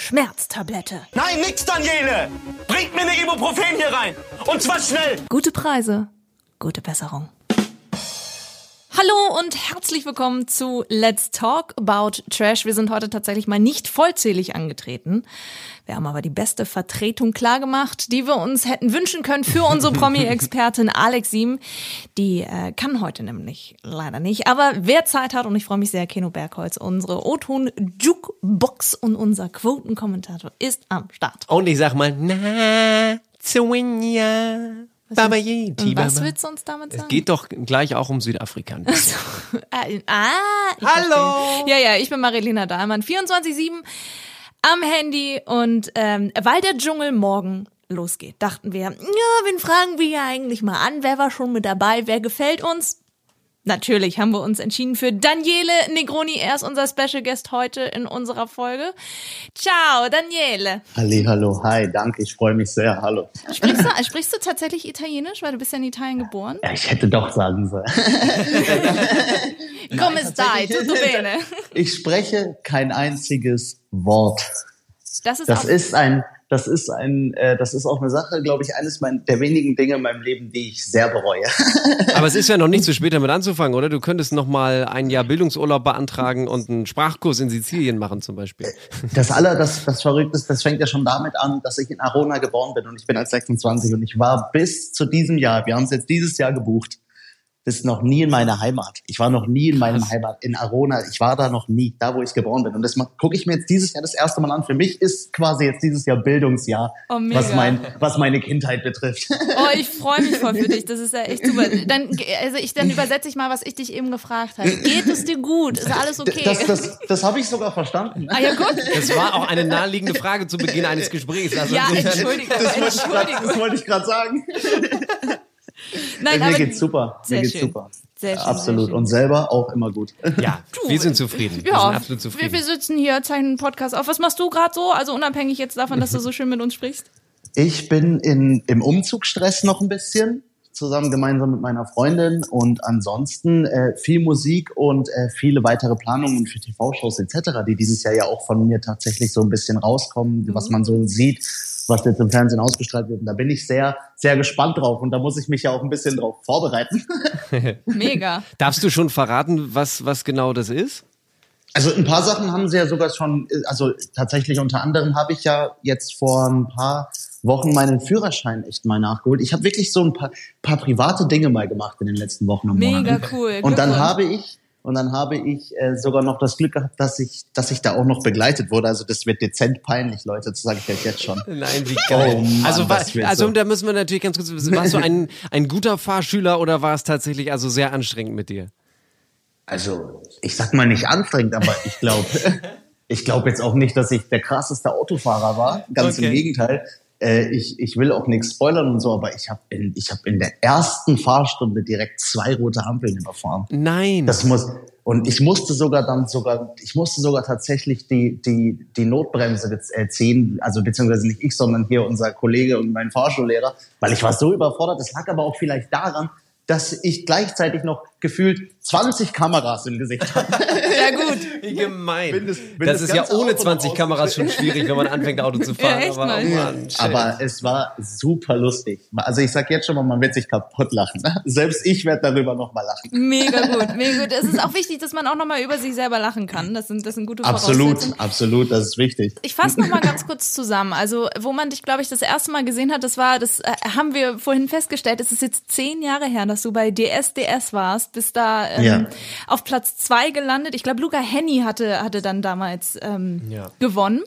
Schmerztablette. Nein, nix, Daniele! Bringt mir eine Ibuprofen hier rein! Und zwar schnell! Gute Preise, gute Besserung. Hallo und herzlich willkommen zu Let's Talk About Trash. Wir sind heute tatsächlich mal nicht vollzählig angetreten. Wir haben aber die beste Vertretung klargemacht, die wir uns hätten wünschen können für unsere Promi-Expertin Alex Siem. Die äh, kann heute nämlich leider nicht. Aber wer Zeit hat, und ich freue mich sehr, Keno Bergholz, unsere O-Ton-Jukebox und unser Quotenkommentator ist am Start. Und ich sag mal, na, Zwinja, Baba Yeti, was Baba. willst du uns damit sagen? Es geht doch gleich auch um Südafrika. ein bisschen. Ah, ah, Hallo! verstehe. Ja, ja, ich bin Marilena Dahlmann, 24-7 am Handy und ähm, weil der Dschungel morgen losgeht, dachten wir, ja, wen fragen wir ja eigentlich mal an? Wer war schon mit dabei? Wer gefällt uns? Natürlich haben wir uns entschieden für Daniele Negroni. Er ist unser Special Guest heute in unserer Folge. Ciao, Daniele. Halli, hallo, hi, danke, ich freue mich sehr, hallo. Sprichst du, sprichst du tatsächlich Italienisch, weil du bist ja in Italien geboren? Ja, ich hätte doch sagen sollen. Come stai? Tutto bene? Ich spreche kein einziges Wort. Das ist Das ist ein, das ist ein, äh, das ist auch eine Sache, glaube ich, eines mein, der wenigen Dinge in meinem Leben, die ich sehr bereue. Aber es ist ja noch nicht zu spät, damit anzufangen, oder? Du könntest noch mal ein Jahr Bildungsurlaub beantragen und einen Sprachkurs in Sizilien machen zum Beispiel. Das aller, das, das Verrückte ist, das fängt ja schon damit an, dass ich in Arona geboren bin und ich bin als 26 und ich war bis zu diesem Jahr, wir haben es jetzt dieses Jahr gebucht, bis noch nie in meiner Heimat. Ich war noch nie in meinem Heimat, in Arona. Ich war da noch nie, da wo ich geboren bin. Und das gucke ich mir jetzt dieses Jahr das erste Mal an. Für mich ist quasi jetzt dieses Jahr Bildungsjahr, Oh, mega. was, mein, was meine Kindheit betrifft. Oh, ich freue mich voll für dich. Das ist ja echt super. Dann, also ich, dann übersetze ich mal, was ich dich eben gefragt habe. Geht es dir gut? Ist alles okay? Das, das, das habe ich sogar verstanden. ah ja, gut. Das war auch eine naheliegende Frage zu Beginn eines Gesprächs. Also Ja, Entschuldigung. Das wollte ich grad- Entschuldigung. das wollte ich gerade sagen. Nein, Mir aber geht's super. Sehr Mir geht's schön. super. Sehr schön, Absolut. sehr schön. Und selber auch immer gut. ja, wir sind zufrieden. Wir Ja, sind absolut wir, zufrieden. wir sitzen hier, zeichnen einen Podcast auf. Was machst du gerade so? Also unabhängig jetzt davon, dass du so schön mit uns sprichst. Ich bin in, im Umzugsstress noch ein bisschen, zusammen gemeinsam mit meiner Freundin und ansonsten äh, viel Musik und äh, viele weitere Planungen für TV-Shows etc., die dieses Jahr ja auch von mir tatsächlich so ein bisschen rauskommen, was man so sieht, was jetzt im Fernsehen ausgestrahlt wird. Und da bin ich sehr, sehr gespannt drauf und da muss ich mich ja auch ein bisschen drauf vorbereiten. Mega. Darfst du schon verraten, was, was genau das ist? Also ein paar Sachen haben sie ja sogar schon, also tatsächlich unter anderem habe ich ja jetzt vor ein paar Wochen meinen Führerschein echt mal nachgeholt. Ich habe wirklich so ein paar, paar private Dinge mal gemacht in den letzten Wochen und Mega Monaten. cool. Und dann habe ich und dann habe ich äh, sogar noch das Glück gehabt, dass ich, dass ich da auch noch begleitet wurde. Also das wird dezent peinlich, Leute. Das sage ich euch jetzt schon. Nein, wie geil. Oh Mann, also, wa- das wird also so. da müssen wir natürlich ganz kurz wissen, warst du ein, ein guter Fahrschüler oder war es tatsächlich also sehr anstrengend mit dir? Also ich sag mal nicht anstrengend, aber ich glaube, ich glaube jetzt auch nicht, dass ich der krasseste Autofahrer war. Ganz Okay. im Gegenteil. Äh, ich, ich will auch nichts spoilern und so, aber ich habe in, ich hab in der ersten Fahrstunde direkt zwei rote Ampeln überfahren. Nein. Das muss und ich musste sogar dann sogar, ich musste sogar tatsächlich die die die Notbremse jetzt, äh, ziehen, also beziehungsweise nicht ich, sondern hier unser Kollege und mein Fahrschullehrer, weil ich war so überfordert. Das lag aber auch vielleicht daran, dass ich gleichzeitig noch gefühlt 20 Kameras im Gesicht hatte. Ja, gut. Wie gemein. Wenn das- wenn das, das ist ja ohne Auto 20 noch Kameras schon schwierig, wenn man anfängt, Auto zu fahren. Ja, aber, oh Mann, shit. Aber es war super lustig. Also ich sag jetzt schon mal, man wird sich kaputt lachen. Selbst ich werde darüber noch mal lachen. Mega gut, mega gut. Es ist auch wichtig, dass man auch nochmal über sich selber lachen kann. Das sind, das sind gute Absolut, Voraussetzungen. absolut, das ist wichtig. Ich fasse noch mal ganz kurz zusammen. Also, wo man dich, glaube ich, das erste Mal gesehen hat, das war, das äh, haben wir vorhin festgestellt, es ist jetzt zehn Jahre her, dass du bei DSDS warst, bist da ähm, Ja. auf Platz zwei gelandet. Ich glaube, Luca Henny hatte, hatte dann damals ähm, Ja. gewonnen.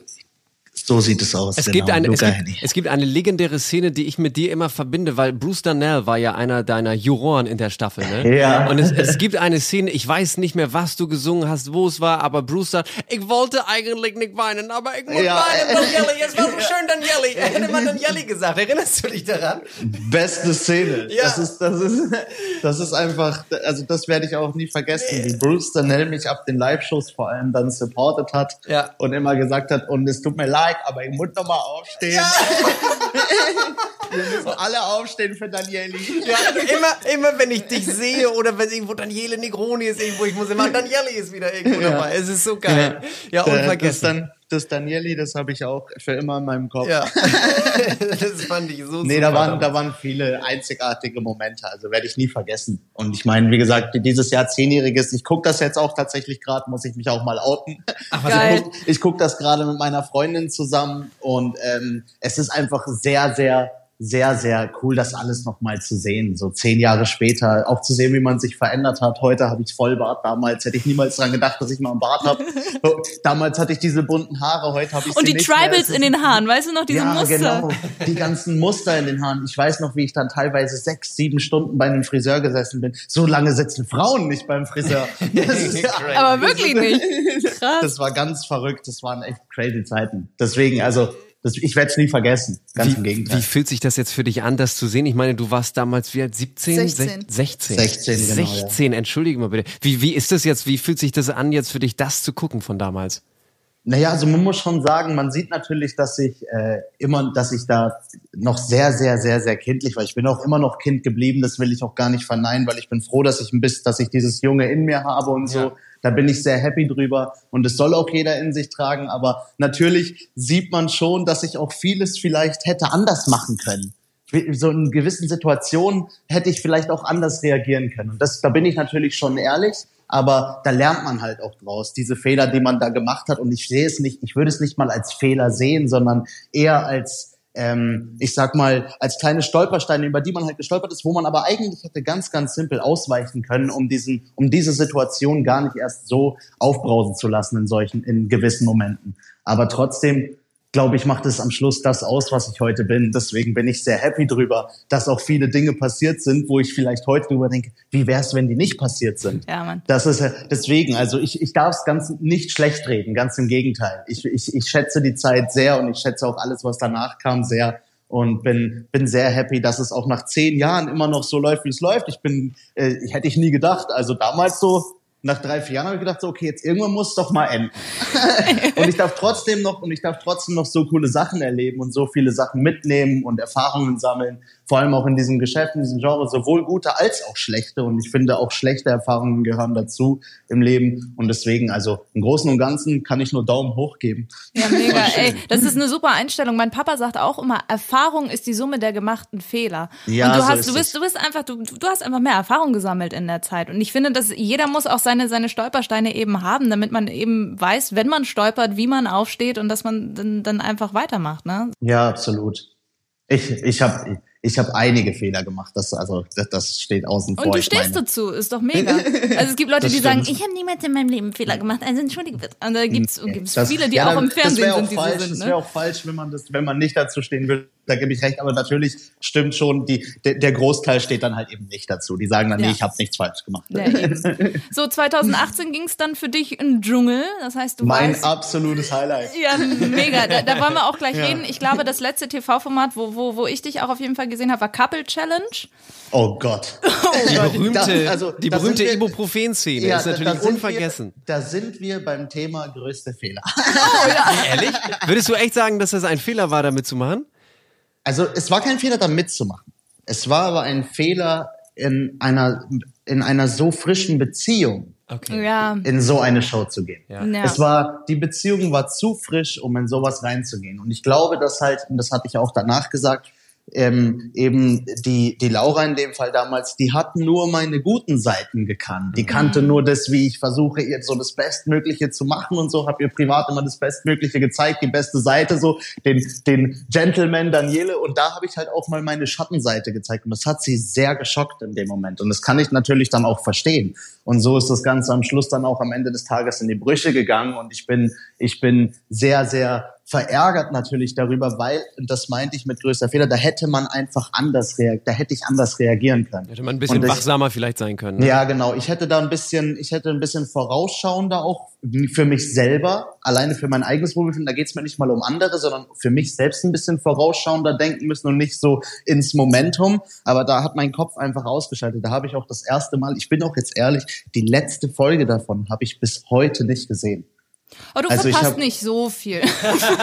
So sieht es aus. Es, genau. gibt eine, es, gibt, es gibt eine legendäre Szene, die ich mit dir immer verbinde, weil Bruce Darnell war ja einer deiner Juroren in der Staffel. Ne? Ja. Und es, es gibt eine Szene, ich weiß nicht mehr, was du gesungen hast, wo es war, aber Bruce sagt, ich wollte eigentlich nicht weinen, aber ich muss Ja. weinen, Danieli, es war so schön, Danieli. Er hätte mal Danieli gesagt, erinnerst du dich daran? Beste Szene. Ja. Das ist, das ist, das ist einfach, also das werde ich auch nie vergessen, wie Bruce Danell mich ab den Live-Shows vor allem dann supportet hat Ja. und immer gesagt hat, und es tut mir leid, aber ich muss noch mal aufstehen. Wir müssen alle aufstehen für Danieli. Ja, also immer, immer wenn ich dich sehe oder wenn irgendwo Daniele Negroni ist irgendwo, ich muss immer, Danieli ist wieder irgendwo Ja. dabei. Es ist so geil. Ja, Das, unvergessen. Das Danieli, das habe ich auch für immer in meinem Kopf. Ja. das fand ich so Nee, super da waren, da waren viele einzigartige Momente, also werde ich nie vergessen. Und ich meine, wie gesagt, dieses Jahr zehnjähriges, ich gucke das jetzt auch tatsächlich gerade, muss ich mich auch mal outen. Geil. Ich guck, ich guck das gerade mit meiner Freundin zusammen und ähm, es ist einfach sehr, sehr, sehr, sehr cool, das alles nochmal zu sehen. So zehn Jahre später, auch zu sehen, wie man sich verändert hat. Heute habe ich Vollbart, damals hätte ich niemals dran gedacht, dass ich mal einen Bart habe. damals hatte ich diese bunten Haare, heute habe ich Und die Tribals in den Haaren, weißt du noch, diese ja, Muster? genau. Die ganzen Muster in den Haaren. Ich weiß noch, wie ich dann teilweise sechs, sieben Stunden bei einem Friseur gesessen bin. So lange sitzen Frauen nicht beim Friseur. Das ist ja, Aber wirklich nicht. Krass. das war ganz verrückt. Das waren echt crazy Zeiten. Deswegen, also, das, ich werde es nie vergessen. Ganz im Wie, Gegenteil. wie fühlt sich das jetzt für dich an, das zu sehen? Ich meine, du warst damals wie alt? 17? 16. Sech- 16. 16, genau, ja. 16, entschuldige mal bitte. Wie, wie ist das jetzt? Wie fühlt sich das an, jetzt für dich das zu gucken von damals? Naja, also man muss schon sagen, man sieht natürlich, dass ich äh, immer, dass ich da noch sehr, sehr, sehr, sehr kindlich war. Ich bin auch immer noch Kind geblieben, das will ich auch gar nicht verneinen, weil ich bin froh, dass ich ein bisschen, dass ich dieses Junge in mir habe und so. Da bin ich sehr happy drüber und es soll auch jeder in sich tragen. Aber natürlich sieht man schon, dass ich auch vieles vielleicht hätte anders machen können. So in gewissen Situationen hätte ich vielleicht auch anders reagieren können. Und das, da bin ich natürlich schon ehrlich. Aber da lernt man halt auch draus, diese Fehler, die man da gemacht hat. Und ich sehe es nicht, ich würde es nicht mal als Fehler sehen, sondern eher als, ähm, ich sag mal, als kleine Stolpersteine, über die man halt gestolpert ist, wo man aber eigentlich hätte ganz, ganz simpel ausweichen können, um diesen, um diese Situation gar nicht erst so aufbrausen zu lassen in solchen, in gewissen Momenten. Aber trotzdem, glaube ich, macht es am Schluss das aus, was ich heute bin. Deswegen bin ich sehr happy drüber, dass auch viele Dinge passiert sind, wo ich vielleicht heute drüber denke, wie wäre es, wenn die nicht passiert sind? Ja, Mann. Das ist ja- deswegen, also ich, ich darf es ganz nicht schlecht reden, ganz im Gegenteil. Ich, ich, ich schätze die Zeit sehr und ich schätze auch alles, was danach kam, sehr und bin bin sehr happy, dass es auch nach zehn Jahren immer noch so läuft, wie es läuft. Ich bin, äh, hätte ich nie gedacht. Also damals so nach drei vier Jahren habe ich gedacht, so okay, jetzt irgendwann muss es doch mal enden. und ich darf trotzdem noch und ich darf trotzdem noch so coole Sachen erleben und so viele Sachen mitnehmen und Erfahrungen sammeln. Vor allem auch in diesem Geschäft, in diesem Genre, sowohl gute als auch schlechte. Und ich finde auch schlechte Erfahrungen gehören dazu im Leben. Und deswegen, also im Großen und Ganzen kann ich nur Daumen hoch geben. Ja, mega. Ey, das ist eine super Einstellung. Mein Papa sagt auch immer, Erfahrung ist die Summe der gemachten Fehler. Ja, und du so hast, du bist, du bist einfach, du, du hast einfach mehr Erfahrung gesammelt in der Zeit. Und ich finde, dass jeder muss auch seine, seine Stolpersteine eben haben, damit man eben weiß, wenn man stolpert, wie man aufsteht und dass man dann, dann einfach weitermacht, ne? Ja, absolut. Ich, ich habe ich hab einige Fehler gemacht. Das, also, das, das steht außen vor. Und du stehst meine, dazu, ist doch mega. Also es gibt Leute, Das die sagen, ich habe niemals in meinem Leben Fehler gemacht, also entschuldige bitte. Und da gibt's, gibt's das- viele, die ja, auch im das Fernsehen sind, die falsch, so sind. Das Ne? wäre auch falsch, wenn man das, wenn man nicht dazu stehen würde. Da gebe ich recht. Aber natürlich stimmt schon, die, der, der Großteil steht dann halt eben nicht dazu. Die sagen dann, Ja. nee, ich habe nichts falsch gemacht. Ja. So, 2018 ging es dann für dich in den Dschungel. Das heißt, du mein weißt, absolutes Highlight. Ja, mega. Da, da wollen wir auch gleich Ja. reden. Ich glaube, das letzte TV-Format, wo, wo, wo ich dich auch auf jeden Fall gesehen habe, war Couple Challenge. Oh Gott. Die berühmte, also, die berühmte Ibuprofen-Szene Ja, ist natürlich da unvergessen. Wir, da sind wir beim Thema größte Fehler. Ehrlich? Würdest du echt sagen, dass das ein Fehler war, damit zu machen? Also es war kein Fehler, da mitzumachen. Es war aber ein Fehler in einer, in einer so frischen Beziehung Okay. Ja. in so eine Show zu gehen. Ja. Ja. Es war, die Beziehung war zu frisch, um in sowas reinzugehen. Und ich glaube, dass halt, und das hatte ich auch danach gesagt, ähm, eben die, die Laura in dem Fall damals, die hat nur meine guten Seiten gekannt. Die kannte nur das, wie ich versuche, ihr so das Bestmögliche zu machen und so, habe ihr privat immer das Bestmögliche gezeigt, die beste Seite, so den, den Gentleman Daniele. Und da habe ich halt auch mal meine Schattenseite gezeigt. Und das hat sie sehr geschockt in dem Moment. Und das kann ich natürlich dann auch verstehen. Und so ist das Ganze am Schluss dann auch am Ende des Tages in die Brüche gegangen. Und ich bin, ich bin sehr, sehr verärgert natürlich darüber, weil, und das meinte ich mit größter Fehler, da hätte man einfach anders reagiert, da hätte ich anders reagieren können. Hätte man ein bisschen ich- wachsamer vielleicht sein können. Ne? Ja, genau. Ich hätte da ein bisschen, ich hätte ein bisschen vorausschauender auch für mich selber, alleine für mein eigenes Wohlbefinden. Da geht's mir nicht mal um andere, sondern für mich selbst ein bisschen vorausschauender denken müssen und nicht so ins Momentum. Aber da hat mein Kopf einfach ausgeschaltet. Da habe ich auch das erste Mal, ich bin auch jetzt ehrlich, die letzte Folge davon habe ich bis heute nicht gesehen. Oh, du Also ich verpasst hab- nicht so viel.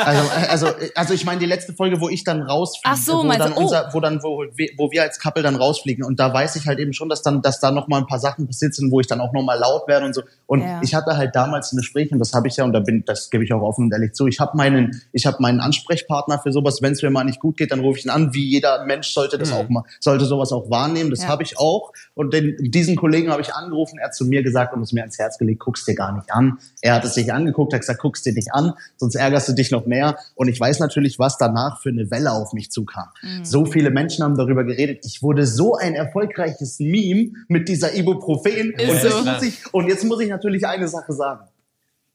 Also, also, also ich meine die letzte Folge, wo ich dann rausfliege, Ach so, wo dann du, oh. unser, wo dann, wo, wir- wo wir als Couple dann rausfliegen und da weiß ich halt eben schon, dass dann, dass da noch mal ein paar Sachen passiert sind, wo ich dann auch noch mal laut werde und so. Und Ja. ich hatte halt damals ein Gespräch und das habe ich ja und da bin, das gebe ich auch offen und ehrlich zu. Ich habe meinen, ich habe meinen Ansprechpartner für sowas. Wenn es mir mal nicht gut geht, dann rufe ich ihn an. Wie jeder Mensch sollte das auch mal, sollte sowas auch wahrnehmen. Das Ja. habe ich auch. Und den, diesen Kollegen habe ich angerufen. Er hat zu mir gesagt und es mir ans Herz gelegt: Guck's dir gar nicht an. Er hat es sich angeguckt, hat gesagt: Guck's dir nicht an, sonst ärgerst du dich noch mehr. Und ich weiß natürlich, was danach für eine Welle auf mich zukam. Mhm. So viele Menschen haben darüber geredet. Ich wurde so ein erfolgreiches Meme mit dieser Ibuprofen. Ist und, so. jetzt muss ich, und jetzt muss ich natürlich eine Sache sagen.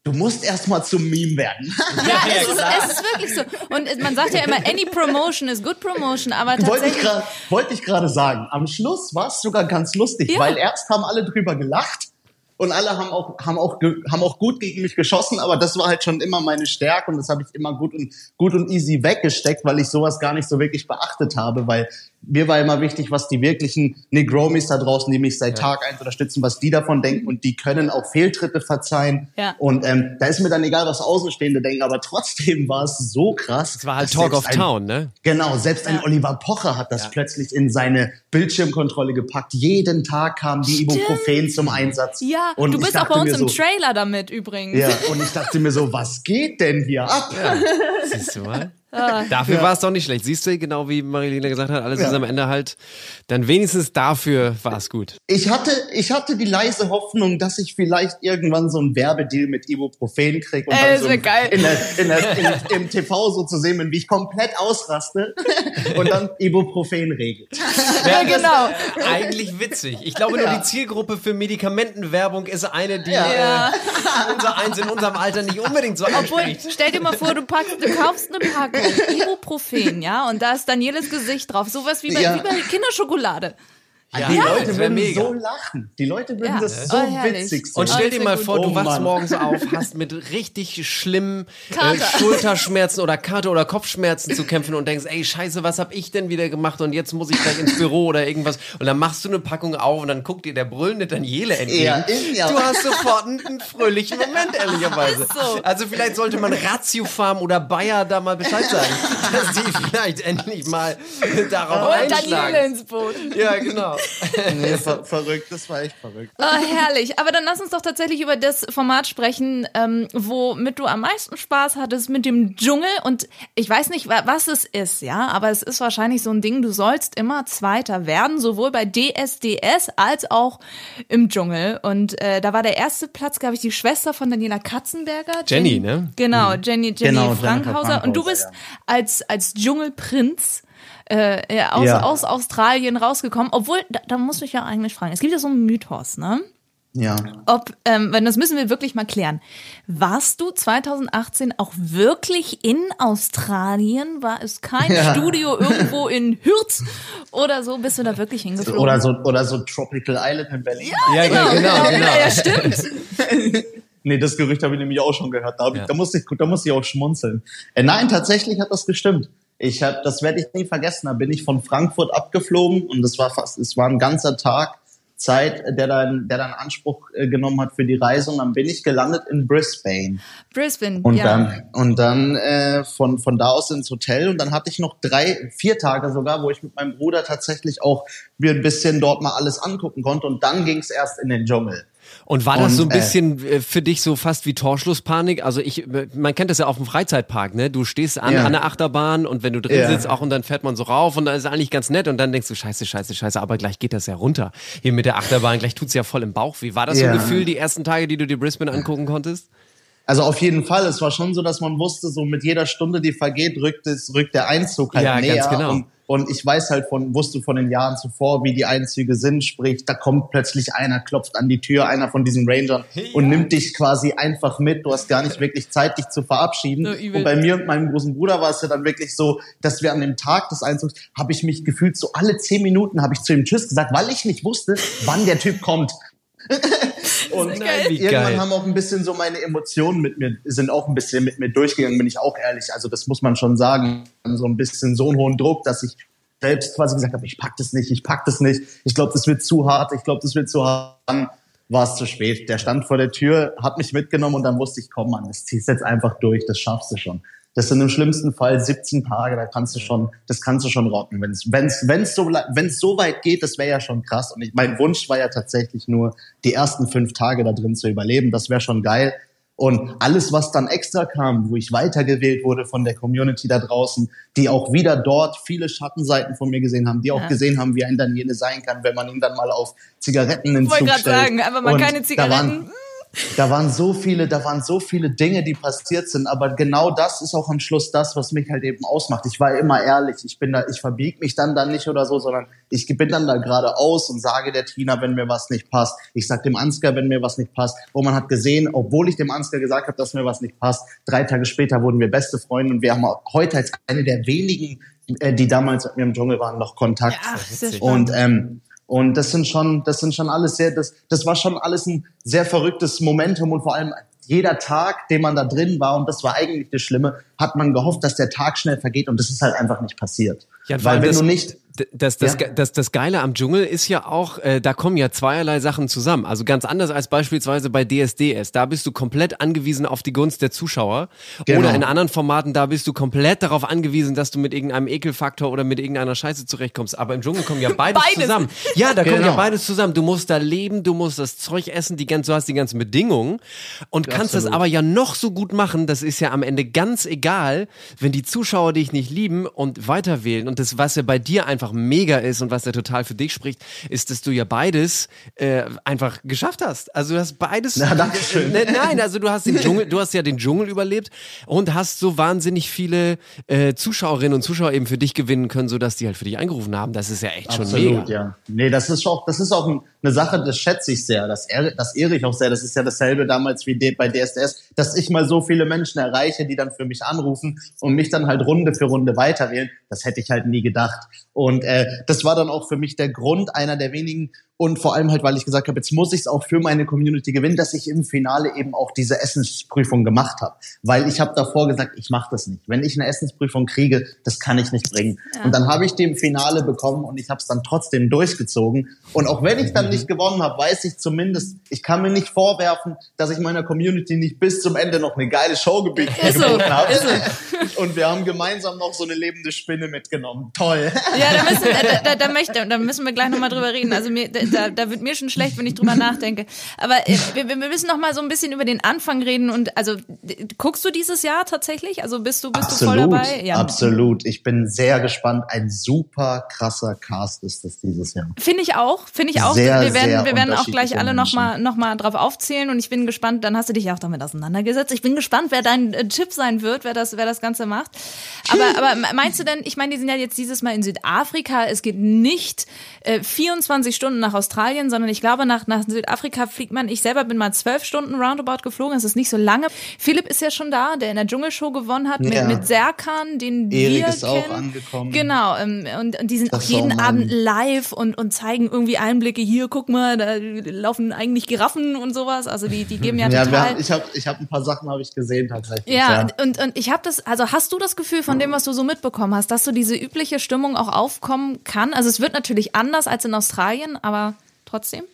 Du musst erst mal zum Meme werden. Ja, es, ist, es ist wirklich so. Und man sagt ja immer, any promotion is good promotion, aber tatsächlich. gerade wollte ich gerade sagen. Am Schluss war es sogar ganz lustig, Ja. weil erst haben alle drüber gelacht und alle haben auch haben auch haben auch gut gegen mich geschossen, aber das war halt schon immer meine Stärke und das habe ich immer gut und gut und easy weggesteckt, weil ich sowas gar nicht so wirklich beachtet habe, weil mir war immer wichtig, was die wirklichen Negromis da draußen, die mich seit Tag eins unterstützen, was die davon denken und die können auch Fehltritte verzeihen. Ja. Und ähm, da ist mir dann egal, was Außenstehende denken, aber trotzdem war es so krass. Es war halt Talk of ein- Town, ne? Genau, selbst ein Ja. Oliver Pocher hat das plötzlich in seine Bildschirmkontrolle gepackt. Jeden Tag kamen die Ibuprofen zum Einsatz. Ja, und du ich bist auch dachte bei uns mir im so, Trailer damit übrigens. Ja, und ich dachte mir so, was geht denn hier ab? Siehst du mal? Ah. Dafür war es doch nicht schlecht. Siehst du, genau wie Marilena gesagt hat, alles Ja. ist am Ende halt, dann wenigstens dafür war es gut. Ich hatte, ich hatte die leise Hoffnung, dass ich vielleicht irgendwann so einen Werbedeal mit Ibuprofen kriege und Ey, dann das so geil. In der, in der, in, im TV so zu sehen bin, wie ich komplett ausraste und dann Ibuprofen regelt. Ja, genau. Eigentlich witzig. Ich glaube nur, die Zielgruppe für Medikamentenwerbung ist eine, die Ja. äh, unser Eins in unserem Alter nicht unbedingt so Obwohl, anspricht. stell dir mal vor, du packst, du kaufst eine Packung Ibuprofen, ja, und da ist Danieles Gesicht drauf. Sowas wie bei, Ja. wie bei Kinderschokolade. Ja, Die Leute würden mega. so lachen. Die Leute würden Ja. das so Oh, witzig sehen. Und stell Oh, dir mal vor, du Oh, wachst morgens auf, hast mit richtig schlimmen äh. Schulterschmerzen oder Kater oder Kopfschmerzen zu kämpfen und denkst, ey, scheiße, was hab ich denn wieder gemacht und jetzt muss ich gleich ins Büro oder irgendwas. Und dann machst du eine Packung auf und dann guckt dir der brüllende Daniele entgegen. Ja. Du hast sofort einen, einen fröhlichen Moment, ehrlicherweise. So. Also vielleicht sollte man Ratio Farm oder Bayer da mal Bescheid sagen, dass die vielleicht endlich mal darauf Daniele einschlagen. ins Boot. Ja, genau. Nee, ver verrückt, das war echt verrückt. Oh, herrlich. Aber dann lass uns doch tatsächlich über das Format sprechen, ähm, womit du am meisten Spaß hattest, mit dem Dschungel. Und ich weiß nicht, wa- was es ist, ja, aber es ist wahrscheinlich so ein Ding, du sollst immer Zweiter werden, sowohl bei DSDS als auch im Dschungel. Und äh, da war der erste Platz, glaube ich, die Schwester von Daniela Katzenberger. Jenny, ne? Genau, Jenny, Jenny Genau, Jennifer Frankhauser. Und du Frankhauser, bist ja. als, als Dschungelprinz äh, äh, aus, Ja. aus Australien rausgekommen. Obwohl, da, da muss ich ja eigentlich fragen, es gibt ja so einen Mythos, ne? Ja. Ob, ähm, das müssen wir wirklich mal klären. Warst du 2018 auch wirklich in Australien? War es kein Ja. Studio irgendwo in Hürth oder so? Bist du da wirklich hingeflogen? Oder so, oder so Tropical Island in Berlin. Ja, ja, genau, genau. Ja, ja, stimmt. Nee, das Gerücht habe ich nämlich auch schon gehört. Da, ich, da, musste ich, da musste ich auch schmunzeln. Äh, nein, tatsächlich hat das gestimmt. Ich hab, das werde ich nie vergessen. Da bin ich von Frankfurt abgeflogen und das war fast, es war ein ganzer Tag Zeit, der dann, der dann Anspruch äh, genommen hat für die Reise und dann bin ich gelandet in Brisbane. Brisbane, Und ja. dann, und dann äh, von, von da aus ins Hotel und dann hatte ich noch drei, vier Tage sogar, wo ich mit meinem Bruder tatsächlich auch mir ein bisschen dort mal alles angucken konnte und dann ging es erst in den Dschungel. Und war das Und, so ein äh, bisschen äh, für dich so fast wie Torschlusspanik? Also ich, äh, man kennt das ja auf dem Freizeitpark, ne? Du stehst an, Ja. an der Achterbahn und wenn du drin Ja. sitzt auch und dann fährt man so rauf und dann ist es eigentlich ganz nett und dann denkst du, scheiße, scheiße, scheiße, aber gleich geht das ja runter. Hier mit der Achterbahn, gleich tut's ja voll im Bauch. Wie war das so Ja. ein Gefühl, die ersten Tage, die du dir Brisbane angucken konntest? Also auf jeden Fall, es war schon so, dass man wusste, so mit jeder Stunde, die vergeht, rückt, es, rückt der Einzug halt Ja, ganz näher. genau. Und, Und ich weiß halt von, wusste von den Jahren zuvor, wie die Einzüge sind. Sprich, da kommt plötzlich einer, klopft an die Tür, einer von diesen Rangern und nimmt dich quasi einfach mit. Du hast gar nicht wirklich Zeit, dich zu verabschieden. So und bei mir und meinem großen Bruder war es ja dann wirklich so, dass wir an dem Tag des Einzugs, habe ich mich gefühlt, so alle zehn Minuten habe ich zu ihm Tschüss gesagt, weil ich nicht wusste, wann der Typ kommt. Und geil. Wie irgendwann geil. haben auch ein bisschen so meine Emotionen mit mir, sind auch ein bisschen mit mir durchgegangen, bin ich auch ehrlich. Also das muss man schon sagen. So ein bisschen so einen hohen Druck, dass ich selbst quasi gesagt habe, ich pack das nicht, ich pack das nicht. Ich glaube, das wird zu hart, ich glaube, das wird zu hart. Dann war es zu spät. Der stand vor der Tür, hat mich mitgenommen und dann wusste ich, komm Mann, das ziehst jetzt einfach durch, das schaffst du schon. Das sind im schlimmsten Fall 17 Tage, da kannst du schon, das kannst du schon rocken. Wenn es wenn's, wenn's so, wenn's so weit geht, das wäre ja schon krass. Und ich, mein Wunsch war ja tatsächlich nur, die ersten fünf Tage da drin zu überleben. Das wäre schon geil. Und alles, was dann extra kam, wo ich weitergewählt wurde von der Community da draußen, die auch wieder dort viele Schattenseiten von mir gesehen haben, die auch Ja. gesehen haben, wie ein Daniele sein kann, wenn man ihn dann mal auf Zigaretten ins Ich wollte gerade sagen, aber mal keine Zigaretten. Da waren so viele, da waren so viele Dinge, die passiert sind, aber genau das ist auch am Schluss das, was mich halt eben ausmacht. Ich war immer ehrlich, ich bin da, ich verbieg mich dann da nicht oder so, sondern ich bin dann da geradeaus und sage der Tina, wenn mir was nicht passt. Ich sag dem Ansgar, wenn mir was nicht passt. Und man hat gesehen, obwohl ich dem Ansgar gesagt habe, dass mir was nicht passt, drei Tage später wurden wir beste Freunde und wir haben auch heute als eine der wenigen, äh, die damals mit mir im Dschungel waren, noch Kontakt. Ja, spannend. Und ähm, und das sind schon, das sind schon alles sehr, das, das war schon alles ein sehr verrücktes Momentum und vor allem jeder Tag, den man da drin war, und das war eigentlich das Schlimme, hat man gehofft, dass der Tag schnell vergeht und das ist halt einfach nicht passiert. Ja, Weil wenn du nicht, das, das, Ja. Das, das Geile am Dschungel ist ja auch, äh, da kommen ja zweierlei Sachen zusammen. Also ganz anders als beispielsweise bei DSDS. Da bist du komplett angewiesen auf die Gunst der Zuschauer. Genau. Oder in anderen Formaten, da bist du komplett darauf angewiesen, dass du mit irgendeinem Ekelfaktor oder mit irgendeiner Scheiße zurechtkommst. Aber im Dschungel kommen ja beides, Beides. zusammen. Ja, da kommt ja Genau. beides zusammen. Du musst da leben, du musst das Zeug essen, die ganze, du hast die ganzen Bedingungen und kannst das Absolut. aber ja noch so gut machen. Das ist ja am Ende ganz egal, wenn die Zuschauer dich nicht lieben und weiterwählen. Und das, was ja bei dir einfach mega ist und was ja total für dich spricht, ist, dass du ja beides äh, einfach geschafft hast. Also du hast beides. Na, danke schön. Ne, nein, also du hast den Dschungel, du hast ja den Dschungel überlebt und hast so wahnsinnig viele äh, Zuschauerinnen und Zuschauer eben für dich gewinnen können, sodass die halt für dich eingerufen haben. Das ist ja echt schon Absolut, mega. ja. Nee, das ist auch, das ist auch ein- eine Sache, das schätze ich sehr. Das ehre, das ehre ich auch sehr. Das ist ja dasselbe damals wie bei DSDS, dass ich mal so viele Menschen erreiche, die dann für mich anrufen und mich dann halt Runde für Runde weiterwählen. Das hätte ich halt nie gedacht. Und äh, das war dann auch für mich der Grund, einer der wenigen und vor allem halt, weil ich gesagt habe, jetzt muss ich es auch für meine Community gewinnen, dass ich im Finale eben auch diese Essensprüfung gemacht habe. Weil ich habe davor gesagt, ich mache das nicht. Wenn ich eine Essensprüfung kriege, das kann ich nicht bringen. Und dann habe ich die im Finale bekommen und ich habe es dann trotzdem durchgezogen. Und auch wenn ich dann nicht gewonnen habe, weiß ich zumindest, ich kann mir nicht vorwerfen, dass ich meiner Community nicht bis zum Ende noch eine geile Show geboten so, habe. ist Und wir haben gemeinsam noch so eine lebende Spinne mitgenommen. Toll. Ja, da müssen, da, da, da, möchte, da müssen wir gleich nochmal drüber reden. Also mir, da, da wird mir schon schlecht, wenn ich drüber nachdenke. Aber äh, wir, wir müssen noch mal so ein bisschen über den Anfang reden. Und also guckst du dieses Jahr tatsächlich? Also bist du bist du voll Absolut, dabei? absolut. Ich bin sehr gespannt. Ein super krasser Cast ist das dieses Jahr. Finde ich auch, finde ich auch. Sehr, wir werden, wir werden auch gleich alle Menschen. nochmal noch mal drauf aufzählen und ich bin gespannt, dann hast du dich ja auch damit auseinandergesetzt. Ich bin gespannt, wer dein äh, Tipp sein wird, wer das, wer das Ganze macht. Aber, aber meinst du denn, ich meine, die sind ja jetzt dieses Mal in Südafrika, es geht nicht äh, 24 Stunden nach Australien, sondern ich glaube, nach, nach Südafrika fliegt man, ich selber bin mal zwölf Stunden roundabout geflogen, es ist nicht so lange. Philipp ist ja schon da, der in der Dschungelshow gewonnen hat, mit, Ja. mit Serkan, den Erik wir ist auch kennen. angekommen. Genau, ähm, und, und die sind Das auch auch jeden Abend live und, und zeigen irgendwie Einblicke. Hier, guck mal, da laufen eigentlich Giraffen und sowas. Also die, die geben ja, Ja, total. haben, ich habe ich hab ein paar Sachen habe ich gesehen tatsächlich. ja, und, und ich habe das, also hast du das Gefühl von dem, was du so mitbekommen hast, dass so diese übliche Stimmung auch aufkommen kann? Also es wird natürlich anders als in Australien, aber trotzdem.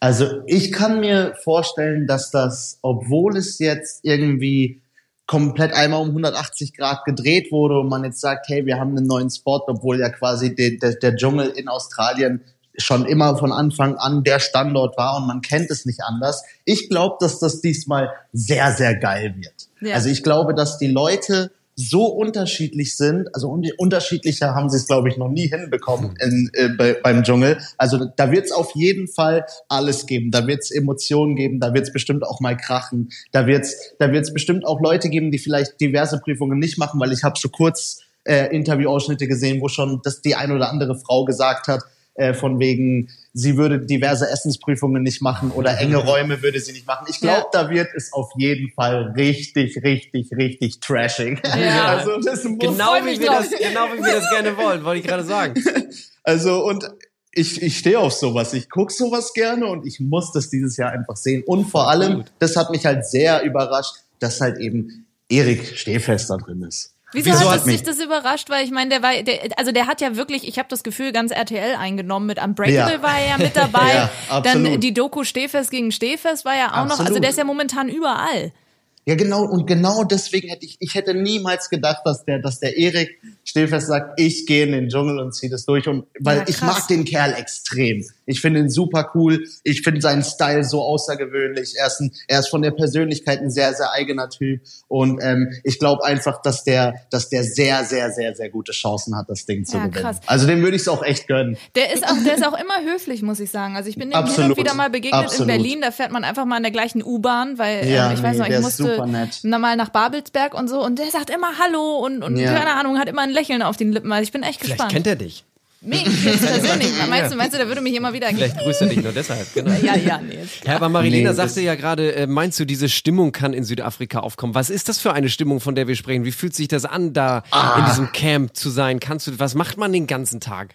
Also ich kann mir vorstellen, dass das, obwohl es jetzt irgendwie komplett einmal um 180 Grad gedreht wurde und man jetzt sagt, hey, wir haben einen neuen Spot, obwohl ja quasi de, de, der Dschungel in Australien schon immer von Anfang an der Standort war und man kennt es nicht anders. Ich glaube, dass das diesmal sehr, sehr geil wird. Ja. Also ich glaube, dass die Leute so unterschiedlich sind, also un unterschiedlicher haben sie es, glaube ich, noch nie hinbekommen in, äh, bei, beim Dschungel. Also da wird es auf jeden Fall alles geben. Da wird es Emotionen geben, da wird es bestimmt auch mal krachen. Da wird es da wird's bestimmt auch Leute geben, die vielleicht diverse Prüfungen nicht machen, weil ich habe so kurz äh, Interviewausschnitte gesehen, wo schon das die ein oder andere Frau gesagt hat, äh, von wegen, sie würde diverse Essensprüfungen nicht machen oder enge Räume würde sie nicht machen. Ich glaube, Ja. da wird es auf jeden Fall richtig, richtig, richtig trashing. Ja. Also das muss Genau wie, wir das, genau wie wir das gerne wollen, wollte ich gerade sagen. Also und ich, ich stehe auf sowas. Ich guck sowas gerne und ich muss das dieses Jahr einfach sehen. Und vor allem, das hat mich halt sehr überrascht, dass halt eben Erik Stehfest da drin ist. Wieso, Wieso hat hat mich- das überrascht? Weil ich meine, der war, der, also der hat ja wirklich, ich habe das Gefühl, ganz RTL eingenommen. Mit Unbreakable Ja. war er ja mit dabei. Ja, Dann absolut. die Doku Stehfest gegen Stehfest war ja auch noch. Also Absolut. der ist ja momentan überall. Ja, genau, und genau deswegen hätte ich, ich hätte niemals gedacht, dass der, dass der Erik Stehfest sagt, ich gehe in den Dschungel und ziehe das durch. Und weil Ja, ich mag den Kerl extrem. Ich finde ihn super cool. Ich finde seinen Style so außergewöhnlich. Er ist, ein, er ist von der Persönlichkeit ein sehr, sehr eigener Typ. Und ähm, ich glaube einfach, dass der, dass der sehr, sehr, sehr, sehr gute Chancen hat, das Ding zu Ja, gewinnen. krass. Also dem würde ich es auch echt gönnen. Der ist auch, der ist auch immer höflich, muss ich sagen. Also ich bin dem hin und Absolut. wieder mal begegnet Absolut. in Berlin. Da fährt man einfach mal in der gleichen U-Bahn, weil Ja, ähm, ich weiß nee, noch, ich musste mal nach Babelsberg und so und der sagt immer Hallo und, und Ja. keine Ahnung, hat immer ein Lächeln auf den Lippen. Also ich bin echt Vielleicht gespannt. kennt er dich. Mich jetzt persönlich. Meinst du, meinst du, der würde mich immer wieder Vielleicht grüßt er dich nur deshalb. Genau. Ja, ja, nee. Ja, aber Marilena Nee, sagte ja gerade, äh, meinst du, diese Stimmung kann in Südafrika aufkommen? Was ist das für eine Stimmung, von der wir sprechen? Wie fühlt sich das an, da in diesem Camp zu sein? Kannst du, was macht man den ganzen Tag?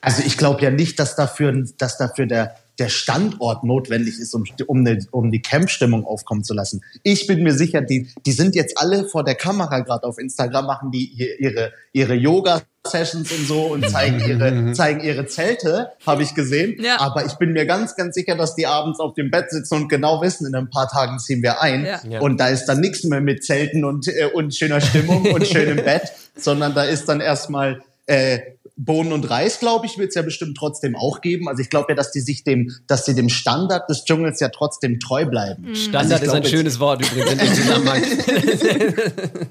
Also ich glaube ja nicht, dass dafür, dass dafür der, der Standort notwendig ist, um, um, eine, um die Camp-Stimmung aufkommen zu lassen. Ich bin mir sicher, die, die sind jetzt alle vor der Kamera gerade auf Instagram, machen die ihr- ihre, ihre Yoga-Sessions und so und zeigen ihre, zeigen ihre Zelte, habe ich gesehen. Ja. Aber ich bin mir ganz, ganz sicher, dass die abends auf dem Bett sitzen und genau wissen, in ein paar Tagen ziehen wir ein. Ja. Ja. Und da ist dann nichts mehr mit Zelten und, äh, und schöner Stimmung und schönem Bett, sondern da ist dann erstmal äh, Bohnen und Reis, glaube ich, wird es ja bestimmt trotzdem auch geben. Also ich glaube ja, dass die sich dem, dass sie dem Standard des Dschungels ja trotzdem treu bleiben. Standard Also ich ist ein schönes Wort übrigens in dem Zusammenhang.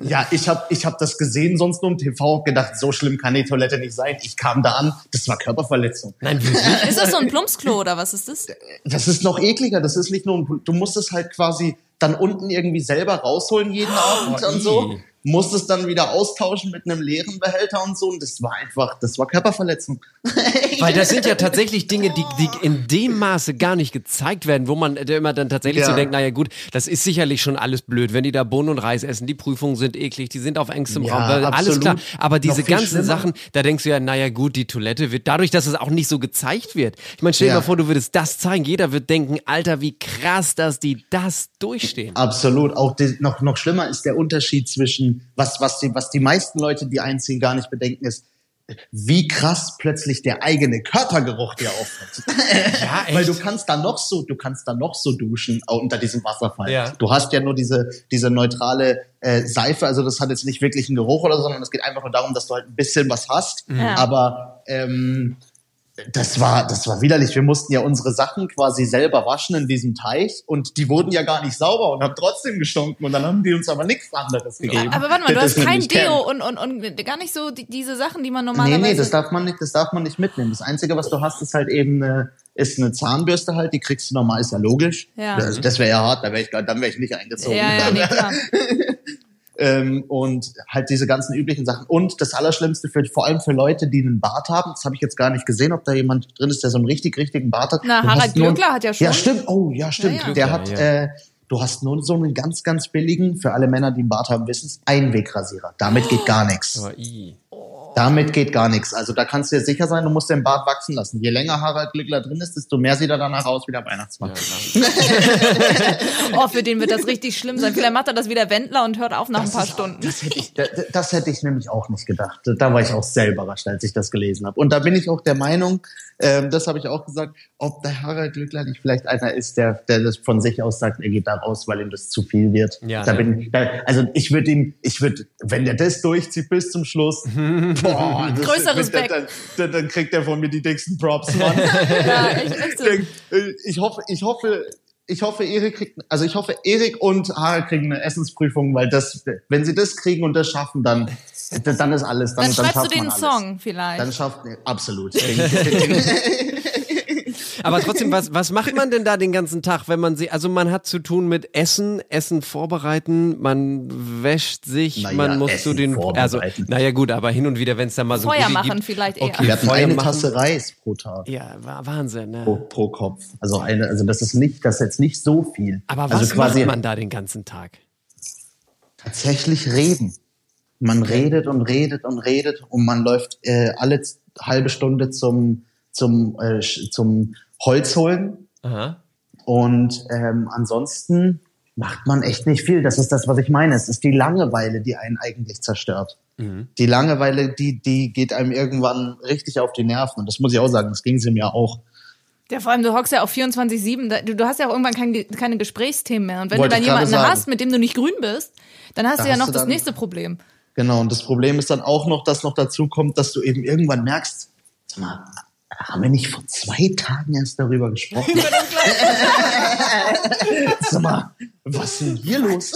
Ja, ich habe ich hab das gesehen, sonst nur im TV, gedacht, so schlimm kann die Toilette nicht sein. Ich kam da an, das war Körperverletzung. Nein, wirklich? Ist das so ein Plumpsklo oder was ist das? Das ist noch ekliger. Das ist nicht nur, ein, du musst es halt quasi dann unten irgendwie selber rausholen jeden Abend und so. Ii. Musst es dann wieder austauschen mit einem leeren Behälter und so. Und das war einfach, das war Körperverletzung. Weil das sind ja tatsächlich Dinge, die, die in dem Maße gar nicht gezeigt werden, wo man immer dann tatsächlich Ja. so denkt, naja gut, das ist sicherlich schon alles blöd, wenn die da Bohnen und Reis essen, die Prüfungen sind eklig, die sind auf engstem Ja, Raum, alles klar. Aber diese ganzen schlimmer. Sachen, da denkst du ja, naja gut, die Toilette wird, dadurch, dass es auch nicht so gezeigt wird. Ich meine, stell dir Ja. mal vor, du würdest das zeigen, jeder wird denken, Alter, wie krass, dass die das durchstehen. Absolut. Auch die, noch, noch schlimmer ist der Unterschied zwischen, was, was, die, was die meisten Leute, die einziehen, gar nicht bedenken, ist, wie krass plötzlich der eigene Körpergeruch dir auffällt. Ja, Weil du kannst da noch so, du kannst da noch so duschen unter diesem Wasserfall. Ja. Du hast ja nur diese, diese neutrale äh, Seife, also das hat jetzt nicht wirklich einen Geruch oder so, sondern es geht einfach nur darum, dass du halt ein bisschen was hast. Ja. Aber ähm, das war, das war widerlich. Wir mussten ja unsere Sachen quasi selber waschen in diesem Teich und die wurden ja gar nicht sauber und haben trotzdem gestunken und dann haben die uns aber nichts anderes gegeben. Aber warte mal, du hast kein Deo und, und, und gar nicht so die, diese Sachen, die man Nee, normalerweise... nee, das darf man nicht, das darf man nicht mitnehmen. Das Einzige, was du hast, ist halt eben eine, ist eine Zahnbürste halt, die kriegst du normal, ist ja logisch. Ja. Das, das wäre ja hart, da wäre ich, dann wäre ich nicht eingezogen. ja, ja, nee, klar. ähm, und halt diese ganzen üblichen Sachen. Und das Allerschlimmste für vor allem für Leute, die einen Bart haben, das habe ich jetzt gar nicht gesehen, ob da jemand drin ist, der so einen richtig, richtigen Bart hat. Na, Du Harald Glöckler hat ja schon. Ja, stimmt. Oh, ja, stimmt. Ja, ja. Der hat, ja. äh, du hast nur so einen ganz, ganz billigen, für alle Männer, die einen Bart haben, wissen es, Einwegrasierer. Damit geht gar nichts. I. Damit geht gar nichts. Also da kannst du dir sicher sein, du musst den Bart wachsen lassen. Je länger Harald Glückler drin ist, desto mehr sieht er danach aus wie der Weihnachtsmann. Oh, für den wird das richtig schlimm sein. Vielleicht macht er das wie der Wendler und hört auf nach ein paar ist- Stunden. Das hätte, ich, das, das hätte ich nämlich auch nicht gedacht. Da war ich auch sehr überrascht, als ich das gelesen habe. Und da bin ich auch der Meinung, ähm, das habe ich auch gesagt, ob der Harald Glückler nicht vielleicht einer ist, der, der das von sich aus sagt, er geht da raus, weil ihm das zu viel wird. Ja, da ne? bin, da, also ich würde ihm, ich würde, wenn der das durchzieht bis zum Schluss, boah, das, Größer dann, Respekt. dann, dann, dann kriegt er von mir die dicksten Props, Mann. Ja, echt, echt so. ich hoffe, ich hoffe, ich hoffe, Erik kriegt, also ich hoffe, Erik und Harald kriegen eine Essensprüfung, weil das, wenn sie das kriegen und das schaffen, dann, dann ist alles, dann, Dann schreibst du den man alles. Song vielleicht. Dann schafft, absolut. Aber trotzdem, was, was macht man denn da den ganzen Tag, wenn man sie, also man hat zu tun mit Essen, Essen vorbereiten, man wäscht sich, Naja, man muss Essen zu den, also, naja gut, aber hin und wieder, wenn es da mal so Feuer machen gibt, vielleicht eher. Okay, Wir hatten Feuer eine machen. Tasse Reis pro Tag. Ja, war Wahnsinn, ne? Pro, pro Kopf. Also eine, also das ist nicht, das ist jetzt nicht so viel. Aber also was quasi macht man da den ganzen Tag? tatsächlich reden. Man redet und redet und redet und man läuft äh, alle halbe Stunde zum zum äh, zum Holz holen Aha. und ähm, ansonsten macht man echt nicht viel. Das ist das, was ich meine. Es ist die Langeweile, die einen eigentlich zerstört. Die Langeweile, die die geht einem irgendwann richtig auf die Nerven. Und das muss ich auch sagen. Das ging sie mir auch. Ja, vor allem, du hockst ja auf 24-7, da- du, du hast ja auch irgendwann kein, keine Gesprächsthemen mehr. Und wenn Wollte du dann jemanden sagen. hast, mit dem du nicht grün bist, dann hast Da du ja hast noch du das dann- nächste Problem. Genau, und das Problem ist dann auch noch, dass noch dazu kommt, dass du eben irgendwann merkst, sag mal, haben wir nicht vor zwei Tagen erst darüber gesprochen? sag mal, was ist denn hier los?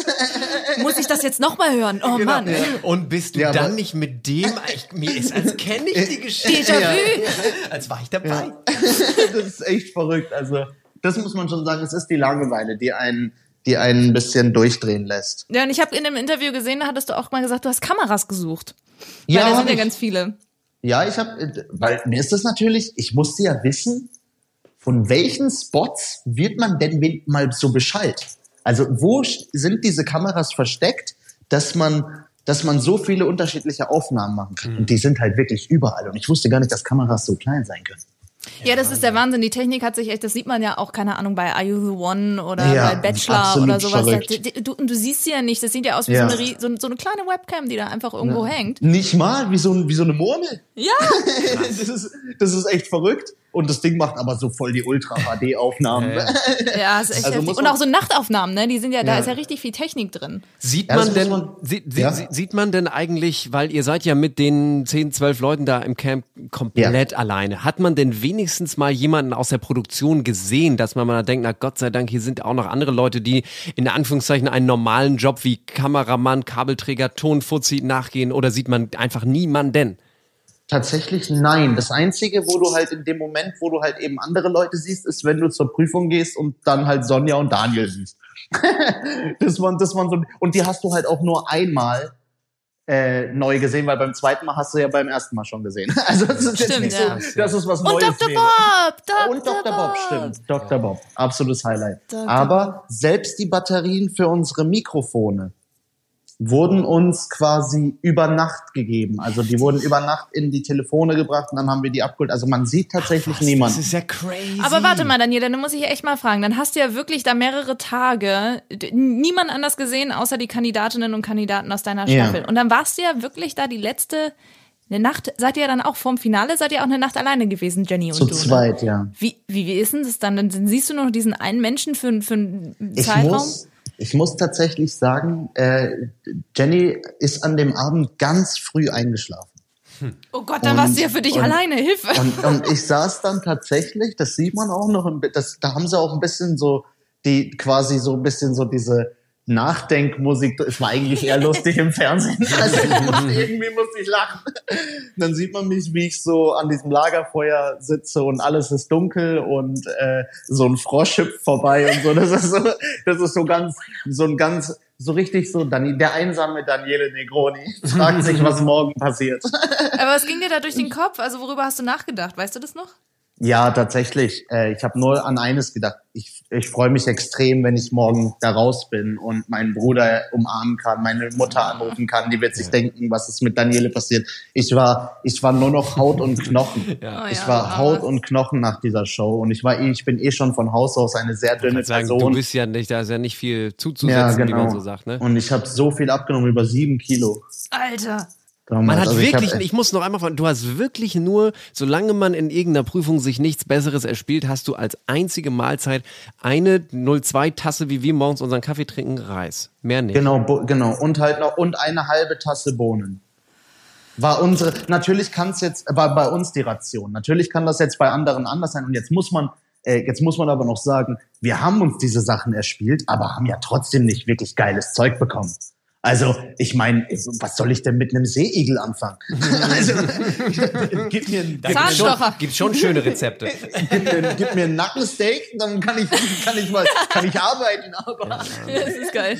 Muss ich das jetzt nochmal hören? Oh Mann. Und bist du Ja, dann nicht mit dem, ich, mir ist, als kenne ich die Geschichte. Déjà-vu. Als war ich dabei. das ist echt verrückt. Also, das muss man schon sagen, es ist die Langeweile, die einen, die einen ein bisschen durchdrehen lässt. Ja, und ich habe in dem Interview gesehen, da hattest du auch mal gesagt, du hast Kameras gesucht. Ja, Weil da hab sind ja ganz viele. Ja, ich habe, weil mir ist das natürlich, ich musste ja wissen, von welchen Spots wird man denn mal so Bescheid? Also wo sind diese Kameras versteckt, dass man, dass man so viele unterschiedliche Aufnahmen machen kann? Und die sind halt wirklich überall. Und ich wusste gar nicht, dass Kameras so klein sein können. Ja, das ist der Wahnsinn. Die Technik hat sich echt, das sieht man ja auch, keine Ahnung, bei Are You the One oder Ja, bei Bachelor oder sowas. Du, du siehst sie ja nicht. Das sieht ja aus wie Ja. so, eine, so, so eine kleine Webcam, die da einfach irgendwo hängt. Nicht mal wie so, wie so eine Murmel. Ja, Das ist, das ist echt verrückt. Und das Ding macht aber so voll die Ultra-HD-Aufnahmen. ja, ist echt Also Und auch so Nachtaufnahmen, ne? Die sind ja, da Ja. ist ja richtig viel Technik drin. Sieht Ja, man denn, man- sie, Ja. sie, sieht man denn eigentlich, weil ihr seid ja mit den 10, 12 Leuten da im Camp komplett alleine, hat man denn wenigstens mal jemanden aus der Produktion gesehen, dass man mal denkt, na Gott sei Dank, hier sind auch noch andere Leute, die in Anführungszeichen einen normalen Job wie Kameramann, Kabelträger, Tonfuzzi nachgehen oder sieht man einfach niemanden? Tatsächlich nein. Das Einzige, wo du halt in dem Moment, wo du halt eben andere Leute siehst, ist, wenn du zur Prüfung gehst und dann halt Sonja und Daniel siehst. das waren, das waren so, und die hast du halt auch nur einmal äh, neu gesehen, weil beim zweiten Mal hast du ja beim ersten Mal schon gesehen. Also das ist jetzt Stimmt, nicht ja. so, das ist was Und Neues. Dr. wäre. Bob! Dr. Und Dr. Bob, stimmt. Dr. Bob, absolutes Highlight. Dr. Aber selbst die Batterien für unsere Mikrofone wurden uns quasi über Nacht gegeben. Also die wurden über Nacht in die Telefone gebracht und dann haben wir die abgeholt. Also man sieht tatsächlich niemanden. Das ist ja crazy. Aber warte mal, Daniela, dann muss ich echt mal fragen. Dann hast du ja wirklich da mehrere Tage niemand anders gesehen, außer die Kandidatinnen und Kandidaten aus deiner Ja. Staffel. Und dann warst du ja wirklich da die letzte, eine Nacht, seid ihr ja dann auch vorm Finale, seid ihr auch eine Nacht alleine gewesen, Jenny und Zu du. Ne? zweit, ja. Wie, wie, wie ist denn das dann? Dann siehst du nur noch diesen einen Menschen für, für einen Ich Zeitraum? muss, ich muss tatsächlich sagen, äh, Jenny ist an dem Abend ganz früh eingeschlafen. oh Gott, dann warst du ja für dich und- alleine. Hilfe. Und, und ich saß dann tatsächlich, das sieht man auch noch, das, da haben sie auch ein bisschen so, die quasi so ein bisschen so diese Nachdenkmusik, es war eigentlich eher lustig im Fernsehen. Also musste, irgendwie musste ich lachen. Dann sieht man mich, wie ich so an diesem Lagerfeuer sitze und alles ist dunkel und äh, so ein Frosch hüpft vorbei und so. Das ist so, das ist so ganz, so ein ganz, so richtig so, Dani, der einsame Daniele Negroni fragt sich, was morgen passiert. Aber was ging dir da durch den Kopf? Also worüber hast du nachgedacht? Weißt du das noch? Ja, tatsächlich. Äh, ich habe nur an eines gedacht. Ich, ich freue mich extrem, wenn ich morgen da raus bin und meinen Bruder umarmen kann, meine Mutter anrufen kann. Die wird sich denken, was ist mit Daniele passiert. Ich war, ich war nur noch Haut und Knochen. Oh ja, ich war aber- Haut und Knochen nach dieser Show und ich war, eh- ich bin eh schon von Haus aus eine sehr dünne sagen, Person. du bist ja nicht, da ist ja nicht viel zuzusetzen, ja, wie genau. man so sagt, ne? Und ich habe so viel abgenommen, über sieben Kilo. Alter. Damals. Man hat Also ich wirklich, hab- ich, muss noch einmal fragen, du hast wirklich nur, solange man in irgendeiner Prüfung sich nichts Besseres erspielt, hast du als einzige Mahlzeit eine 02 Tasse, wie wir morgens unseren Kaffee trinken, Reis. Mehr nicht. Genau, genau. Und halt noch, und eine halbe Tasse Bohnen. War unsere, natürlich kann es jetzt, war bei uns die Ration. Natürlich kann das jetzt bei anderen anders sein. Und jetzt muss man, äh, jetzt muss man aber noch sagen, wir haben uns diese Sachen erspielt, aber haben ja trotzdem nicht wirklich geiles Zeug bekommen. Also, ich meine, was soll ich denn mit einem Seeigel anfangen? also, gib mir, ein- gib, mir, Zahnstocher. Gibt schon schöne Rezepte. gib, mir, gib mir ein Nackensteak, dann kann ich, kann ich mal, kann ich arbeiten, aber. Das ist geil.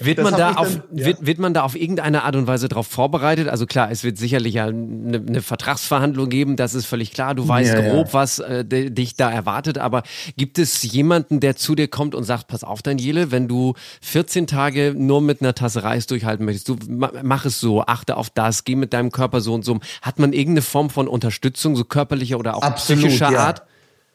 Wird Das man, da auf, dann- ja. wird, wird man da auf irgendeine Art und Weise darauf vorbereitet? Also klar, es wird sicherlich ja eine, eine Vertragsverhandlung geben, das ist völlig klar. Du weißt Ja, ja. grob, was äh, dich da erwartet. Aber gibt es jemanden, der zu dir kommt und sagt, pass auf, Daniele, wenn du 14 Tage nur mit einer Tasse Reis durchhalten möchtest, du ma- mach es so, achte auf das, geh mit deinem Körper so und so. Hat man irgendeine Form von Unterstützung, so körperlicher oder auch psychischer ja. Art?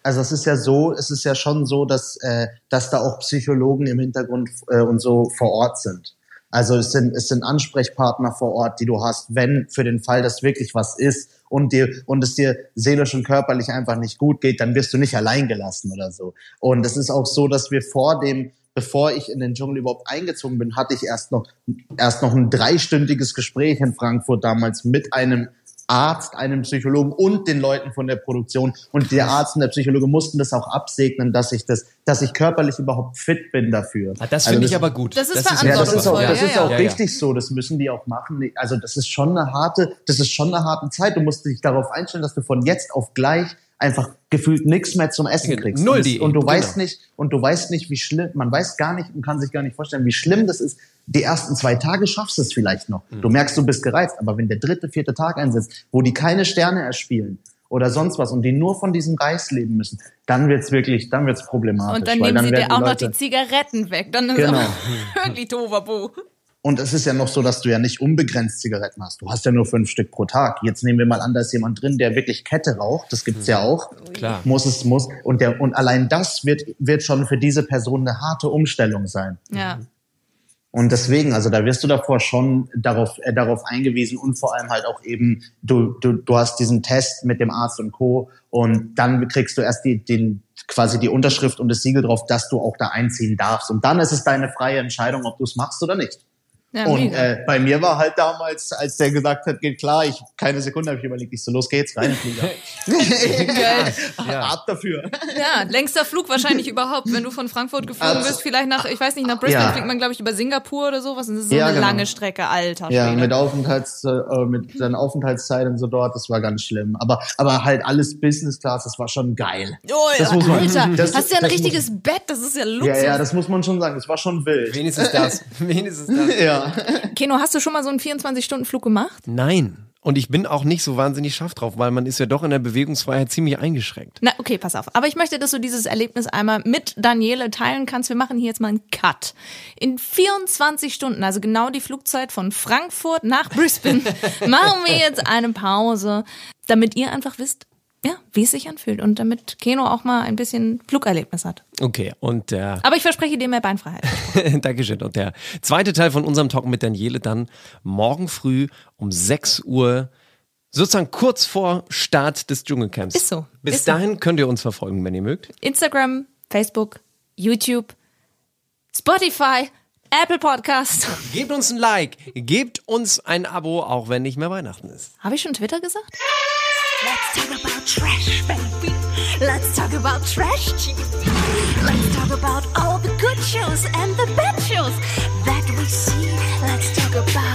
Also es ist ja so, es ist ja schon so, dass, äh, dass da auch Psychologen im Hintergrund äh, und so vor Ort sind. Also es sind, es sind Ansprechpartner vor Ort, die du hast, wenn für den Fall, dass wirklich was ist und dir und es dir seelisch und körperlich einfach nicht gut geht, dann wirst du nicht allein gelassen oder so. Und es ist auch so, dass wir vor dem Bevor ich in den Dschungel überhaupt eingezogen bin, hatte ich erst noch erst noch ein dreistündiges Gespräch in Frankfurt damals mit einem Arzt, einem Psychologen und den Leuten von der Produktion. Und der Arzt und der Psychologe mussten das auch absegnen, dass ich das, dass ich körperlich überhaupt fit bin dafür. Ah, Das Also finde ich aber gut. Das ist ja, das ist auch, Verantwortungsvoll, das ja, ist ja. auch Ja, ja. richtig so. Das müssen die auch machen. Also das ist schon eine harte, das ist schon eine harte Zeit. Du musst dich darauf einstellen, dass du von jetzt auf gleich einfach gefühlt nichts mehr zum Essen kriegst. Null und, das- und du genau. weißt nicht, und du weißt nicht, wie schlimm, man weiß gar nicht und kann sich gar nicht vorstellen, wie schlimm das ist. Die ersten zwei Tage schaffst du es vielleicht noch. Mhm. Du merkst, du bist gereizt, aber wenn der dritte, vierte Tag einsetzt, wo die keine Sterne erspielen oder sonst was und die nur von diesem Reis leben müssen, dann wird's wirklich, dann wird's problematisch. Und dann nehmen sie werden dir auch noch Leute- die Zigaretten weg. Dann ist Genau. wirklich Toverbo. Und es ist ja noch so, dass du ja nicht unbegrenzt Zigaretten hast. Du hast ja nur fünf Stück pro Tag. Jetzt nehmen wir mal an, da ist jemand drin, der wirklich Kette raucht. Das gibt's ja auch. Klar. Muss es, muss. Und der, und allein das wird, wird schon für diese Person eine harte Umstellung sein. Ja. Und deswegen, also da wirst du davor schon darauf, äh, darauf eingewiesen und vor allem halt auch eben, du, du, du hast diesen Test mit dem Arzt und Co. Und dann kriegst du erst die, den, quasi die Unterschrift und das Siegel drauf, dass du auch da einziehen darfst. Und dann ist es deine freie Entscheidung, ob du es machst oder nicht. Ja Und äh, bei mir war halt damals, als der gesagt hat, geht klar, ich keine Sekunde habe ich überlegt, ich so los geht's rein, Flieger. Geil. Ab dafür. Ja, längster Flug wahrscheinlich überhaupt. Wenn du von Frankfurt geflogen Also- bist, vielleicht nach, ich weiß nicht, nach Brisbane Ja. fliegt man, glaube ich, über Singapur oder sowas. Und das ist so Ja, eine genau. lange Strecke, alter Ja, Schwede. mit Aufenthalts, äh, mit seiner Aufenthaltszeit und so dort, das war ganz schlimm. Aber, aber halt alles Business Class, das war schon geil. Oh, Das ja, muss man- Alter, das- hast du ja ein richtiges Bett, das ist ja Luxus. Ja, ja, das muss man schon sagen, das war schon wild. Wenigstens das. Wenigstens das. Ja. Keno, hast du schon mal so einen 24-Stunden-Flug gemacht? Nein. Und ich bin auch nicht so wahnsinnig scharf drauf, weil man ist ja doch in der Bewegungsfreiheit ziemlich eingeschränkt. Na, okay, pass auf. Aber ich möchte, dass du dieses Erlebnis einmal mit Daniele teilen kannst. Wir machen hier jetzt mal einen Cut. In 24 Stunden, also genau die Flugzeit von Frankfurt nach Brisbane, machen wir jetzt eine Pause, damit ihr einfach wisst, ja, wie es sich anfühlt und damit Keno auch mal ein bisschen Flugerlebnis hat. Okay, und der Aber ich verspreche dir mehr Beinfreiheit. Dankeschön. Und der zweite Teil von unserem Talk mit Daniele dann morgen früh um 6 Uhr, sozusagen kurz vor Start des Dschungelcamps. Ist so. Bis Ist so. dahin könnt ihr uns verfolgen, wenn ihr mögt. Instagram, Facebook, YouTube, Spotify, Apple Podcast. Gebt uns ein Like, gebt uns ein Abo, auch wenn nicht mehr Weihnachten ist. Habe ich schon Twitter gesagt? Let's talk about trash, baby. Let's talk about trash TV. Let's talk about all the good shows and the bad shows that we see. Let's talk about